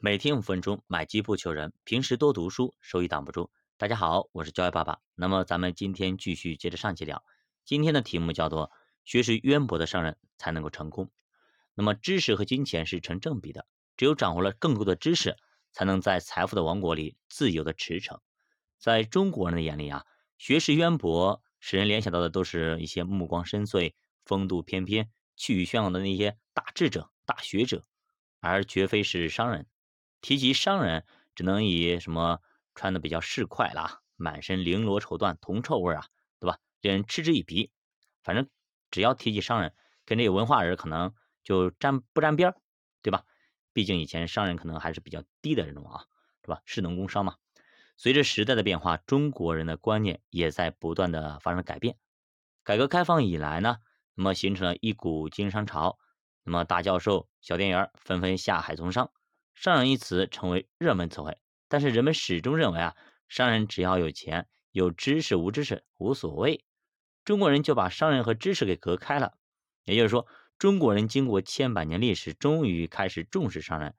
每天五分钟，买机不求人。平时多读书，收益挡不住。大家好，我是教育爸爸。那么咱们今天继续接着上集聊。今天的题目叫做“学识渊博的商人才能够成功”。那么知识和金钱是成正比的，只有掌握了更多的知识，才能在财富的王国里自由的驰骋。在中国人的眼里啊，学识渊博使人联想到的都是一些目光深邃、风度翩翩、气宇轩昂的那些大智者、大学者，而绝非是商人。提及商人，只能以什么穿的比较市侩啦，满身绫罗绸缎、铜臭味啊，对吧？令人嗤之以鼻。反正只要提及商人，跟这个文化人可能就沾不沾边儿，对吧？毕竟以前商人可能还是比较低的这种啊，是吧？士农工商嘛。随着时代的变化，中国人的观念也在不断的发生改变。改革开放以来呢，那么形成了一股经商潮，那么大教授、小店员纷纷下海从商。商人一词成为热门词汇，但是人们始终认为啊，商人只要有钱、有知识、无知识无所谓。中国人就把商人和知识给隔开了。也就是说，中国人经过千百年历史，终于开始重视商人，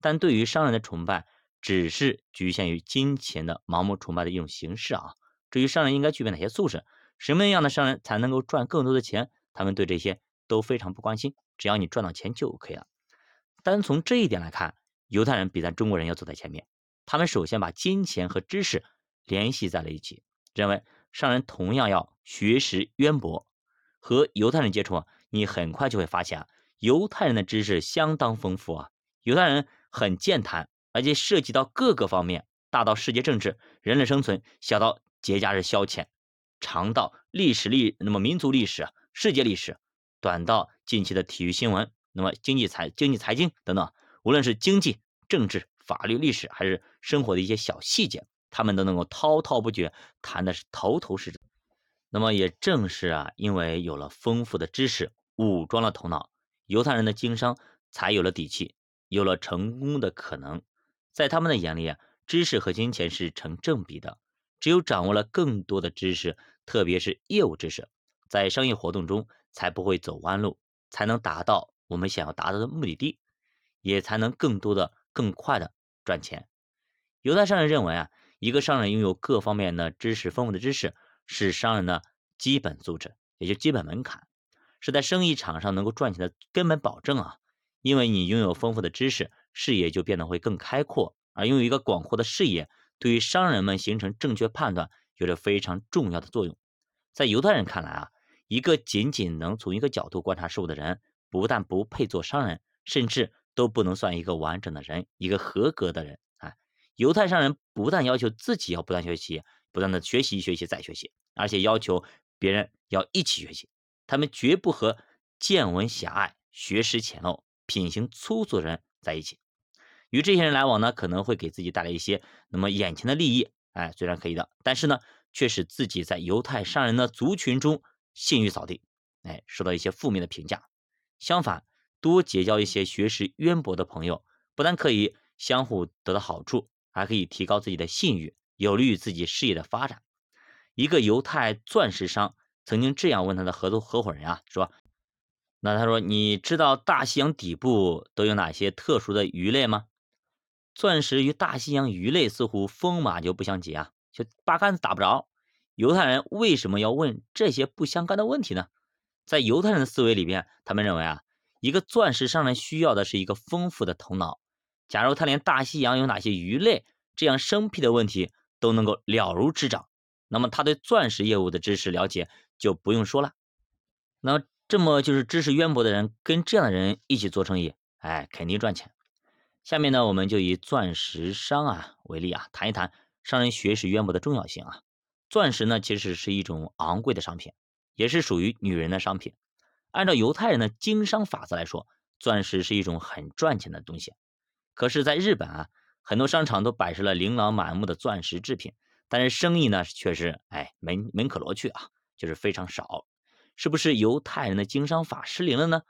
但对于商人的崇拜只是局限于金钱的盲目崇拜的一种形式啊。至于商人应该具备哪些素质，什么样的商人才能够赚更多的钱，他们对这些都非常不关心，只要你赚到钱就 OK 了。单从这一点来看。犹太人比咱中国人要走在前面，他们首先把金钱和知识联系在了一起，认为商人同样要学识渊博。和犹太人接触，你很快就会发现啊，犹太人的知识相当丰富啊。犹太人很健谈，而且涉及到各个方面，大到世界政治、人类生存，小到节假日消遣，长到历史历那么民族历史、世界历史，短到近期的体育新闻，那么经济财经济财经等等。无论是经济、政治、法律、历史，还是生活的一些小细节，他们都能够滔滔不绝，谈的是头头是道。那么也正是啊，因为有了丰富的知识，武装了头脑，犹太人的经商才有了底气，有了成功的可能。在他们的眼里啊，知识和金钱是成正比的。只有掌握了更多的知识，特别是业务知识，在商业活动中才不会走弯路，才能达到我们想要达到的目的地。也才能更多的、更快的赚钱。犹太商人认为啊，一个商人拥有各方面的知识、丰富的知识，是商人的基本素质，也就基本门槛，是在生意场上能够赚钱的根本保证啊。因为你拥有丰富的知识，视野就变得会更开阔，而拥有一个广阔的视野，对于商人们形成正确判断有着非常重要的作用。在犹太人看来啊，一个仅仅能从一个角度观察事物的人，不但不配做商人，甚至。都不能算一个完整的人，一个合格的人啊！犹太商人不但要求自己要不断学习，不断的学习、学习再学习，而且要求别人要一起学习。他们绝不和见闻狭隘、学识浅陋、品行粗俗的人在一起。与这些人来往呢，可能会给自己带来一些那么眼前的利益，哎，虽然可以的，但是呢，却使自己在犹太商人的族群中信誉扫地，哎，受到一些负面的评价。相反。多结交一些学识渊博的朋友，不但可以相互得到好处，还可以提高自己的信誉，有利于自己事业的发展。一个犹太钻石商曾经这样问他的合作合伙人啊，说：“那他说，你知道大西洋底部都有哪些特殊的鱼类吗？钻石与大西洋鱼类似乎风马牛不相及啊，就八竿子打不着。犹太人为什么要问这些不相干的问题呢？在犹太人的思维里边，他们认为啊。”一个钻石商人需要的是一个丰富的头脑。假如他连大西洋有哪些鱼类这样生僻的问题都能够了如指掌，那么他对钻石业务的知识了解就不用说了。那这么就是知识渊博的人跟这样的人一起做生意，哎，肯定赚钱。下面呢，我们就以钻石商啊为例啊，谈一谈商人学识渊博的重要性啊。钻石呢，其实是一种昂贵的商品，也是属于女人的商品。按照犹太人的经商法则来说，钻石是一种很赚钱的东西。可是，在日本啊，很多商场都摆设了琳琅满目的钻石制品，但是生意呢却是哎门门可罗雀啊，就是非常少。是不是犹太人的经商法失灵了呢？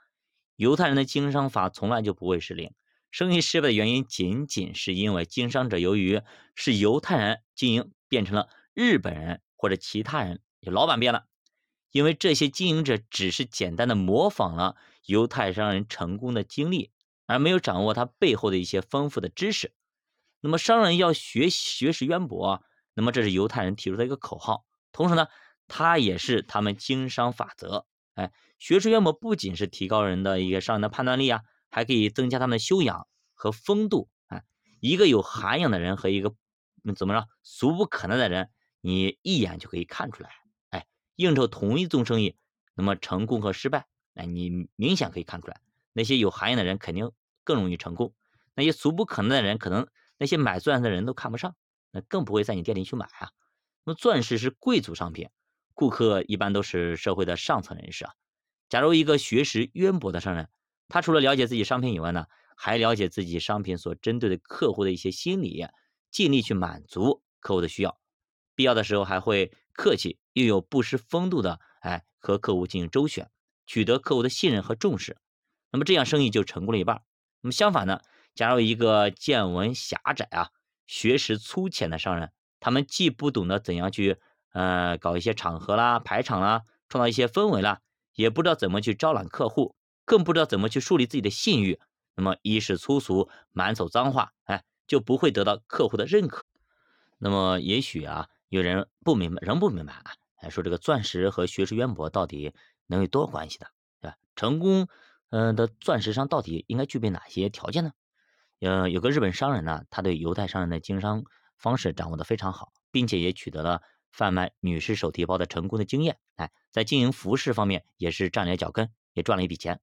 犹太人的经商法从来就不会失灵，生意失败的原因仅仅是因为经商者由于是犹太人经营，变成了日本人或者其他人，就老板变了。因为这些经营者只是简单的模仿了犹太商人成功的经历，而没有掌握他背后的一些丰富的知识。那么商人要学学识渊博，那么这是犹太人提出的一个口号。同时呢，它也是他们经商法则。哎，学识渊博不仅是提高人的一个商人的判断力啊，还可以增加他们的修养和风度。哎，一个有涵养的人和一个怎么着俗不可耐的人，你一眼就可以看出来。应酬同一宗生意，那么成功和失败，哎，你明显可以看出来。那些有涵养的人肯定更容易成功，那些俗不可耐的人，可能那些买钻石的人都看不上，那更不会在你店里去买啊。那么钻石是贵族商品。顾客一般都是社会的上层人士啊。假如一个学识渊博的商人，他除了了解自己商品以外呢，还了解自己商品所针对的客户的一些心理，尽力去满足客户的需要，必要的时候还会客气又有不失风度的，哎，和客户进行周旋，取得客户的信任和重视。那么这样生意就成功了一半。那么相反呢，假如一个见闻狭窄啊、学识粗浅的商人，他们既不懂得怎样去。呃，搞一些场合啦、排场啦，创造一些氛围啦，也不知道怎么去招揽客户，更不知道怎么去树立自己的信誉。那么，一是粗俗，满口脏话，哎，就不会得到客户的认可。那么，也许啊，有人不明白，仍不明白啊，哎，说这个钻石和学识渊博到底能有多关系的，对吧？成功，嗯的钻石商到底应该具备哪些条件呢？呃，有个日本商人呢，他对犹太商人的经商方式掌握的非常好，并且也取得了。贩卖女士手提包的成功的经验，哎，在经营服饰方面也是站了脚跟，也赚了一笔钱。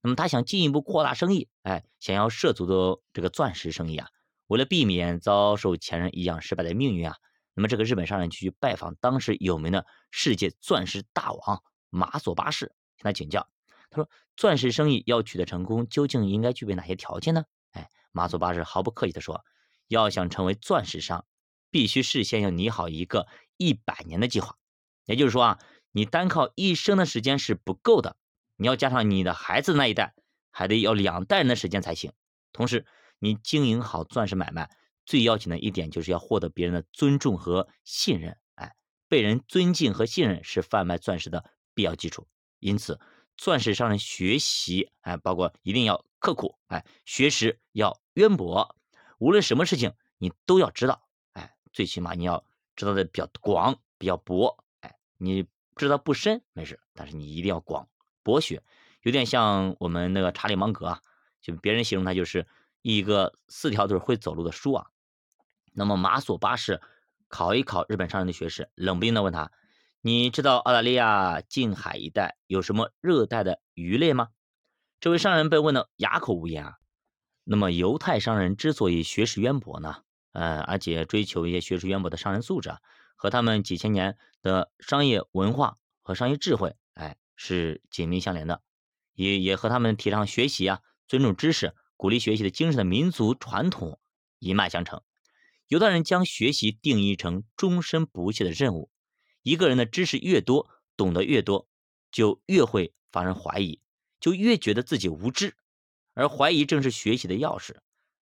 那么他想进一步扩大生意，哎，想要涉足的这个钻石生意啊，为了避免遭受前人一样失败的命运啊，那么这个日本商人就去拜访当时有名的世界钻石大王马索巴士，向他请教。他说：“钻石生意要取得成功，究竟应该具备哪些条件呢？”哎，马索巴士毫不客气地说：“要想成为钻石商，必须事先要拟好一个。”一百年的计划，也就是说啊，你单靠一生的时间是不够的，你要加上你的孩子那一代，还得要两代人的时间才行。同时，你经营好钻石买卖，最要紧的一点就是要获得别人的尊重和信任。哎，被人尊敬和信任是贩卖钻石的必要基础。因此，钻石商人学习，哎，包括一定要刻苦，哎，学识要渊博，无论什么事情你都要知道，哎，最起码你要。知道的比较广，比较博，哎，你知道不深没事，但是你一定要广博学，有点像我们那个查理芒格啊，就别人形容他就是一个四条腿会走路的书啊。那么马索巴士考一考日本商人的学识，冷不丁的问他：“你知道澳大利亚近海一带有什么热带的鱼类吗？”这位商人被问的哑口无言啊。那么犹太商人之所以学识渊博呢？呃，而且追求一些学识渊博的商人素质啊，和他们几千年的商业文化和商业智慧，哎，是紧密相连的，也也和他们提倡学习啊、尊重知识、鼓励学习的精神的民族传统一脉相承。有的人将学习定义成终身不懈的任务。一个人的知识越多，懂得越多，就越会发生怀疑，就越觉得自己无知，而怀疑正是学习的钥匙，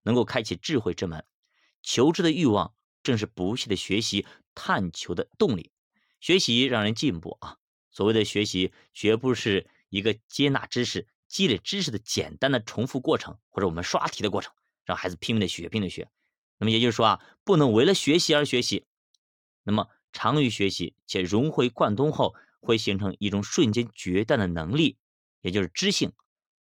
能够开启智慧之门。求知的欲望正是不懈的学习、探求的动力。学习让人进步啊！所谓的学习，绝不是一个接纳知识、积累知识的简单的重复过程，或者我们刷题的过程，让孩子拼命的学、拼命的学。那么也就是说啊，不能为了学习而学习。那么长于学习且融会贯通后，会形成一种瞬间决断的能力，也就是知性。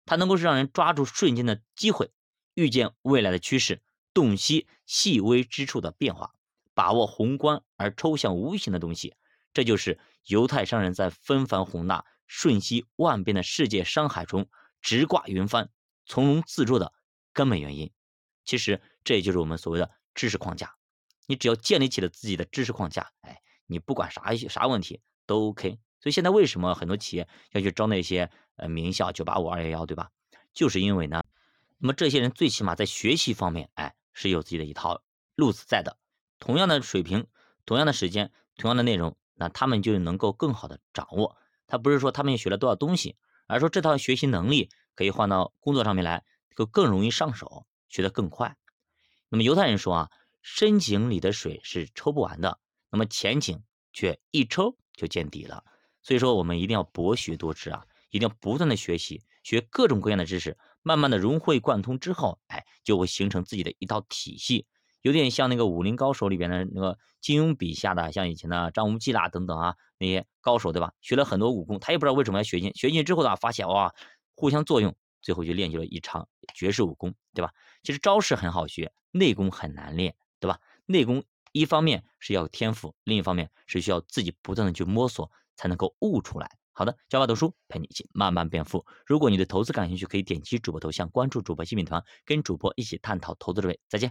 它能够是让人抓住瞬间的机会，预见未来的趋势。洞悉细微之处的变化，把握宏观而抽象无形的东西，这就是犹太商人在纷繁宏大、瞬息万变的世界商海中直挂云帆、从容自若的根本原因。其实，这也就是我们所谓的知识框架。你只要建立起了自己的知识框架，哎，你不管啥啥问题都 OK。所以现在为什么很多企业要去招那些呃名校九八五二幺幺，对吧？就是因为呢，那么这些人最起码在学习方面，哎。是有自己的一套路子在的，同样的水平，同样的时间，同样的内容，那他们就能够更好的掌握。他不是说他们学了多少东西，而说这套学习能力可以换到工作上面来，就更容易上手，学得更快。那么犹太人说啊，深井里的水是抽不完的，那么浅井却一抽就见底了。所以说我们一定要博学多知啊，一定要不断的学习，学各种各样的知识，慢慢的融会贯通之后，哎，就会形成自己的一套体系，有点像那个武林高手里边的那个金庸笔下的，像以前的张无忌啦等等啊那些高手，对吧？学了很多武功，他也不知道为什么要学进，学进之后的话，发现哇，互相作用，最后就练就了一场绝世武功，对吧？其实招式很好学，内功很难练，对吧？内功一方面是要天赋，另一方面是需要自己不断的去摸索，才能够悟出来。好的，教爸读书陪你一起慢慢变富。如果你对投资感兴趣，可以点击主播头像关注主播新品团，跟主播一起探讨投资智慧。再见。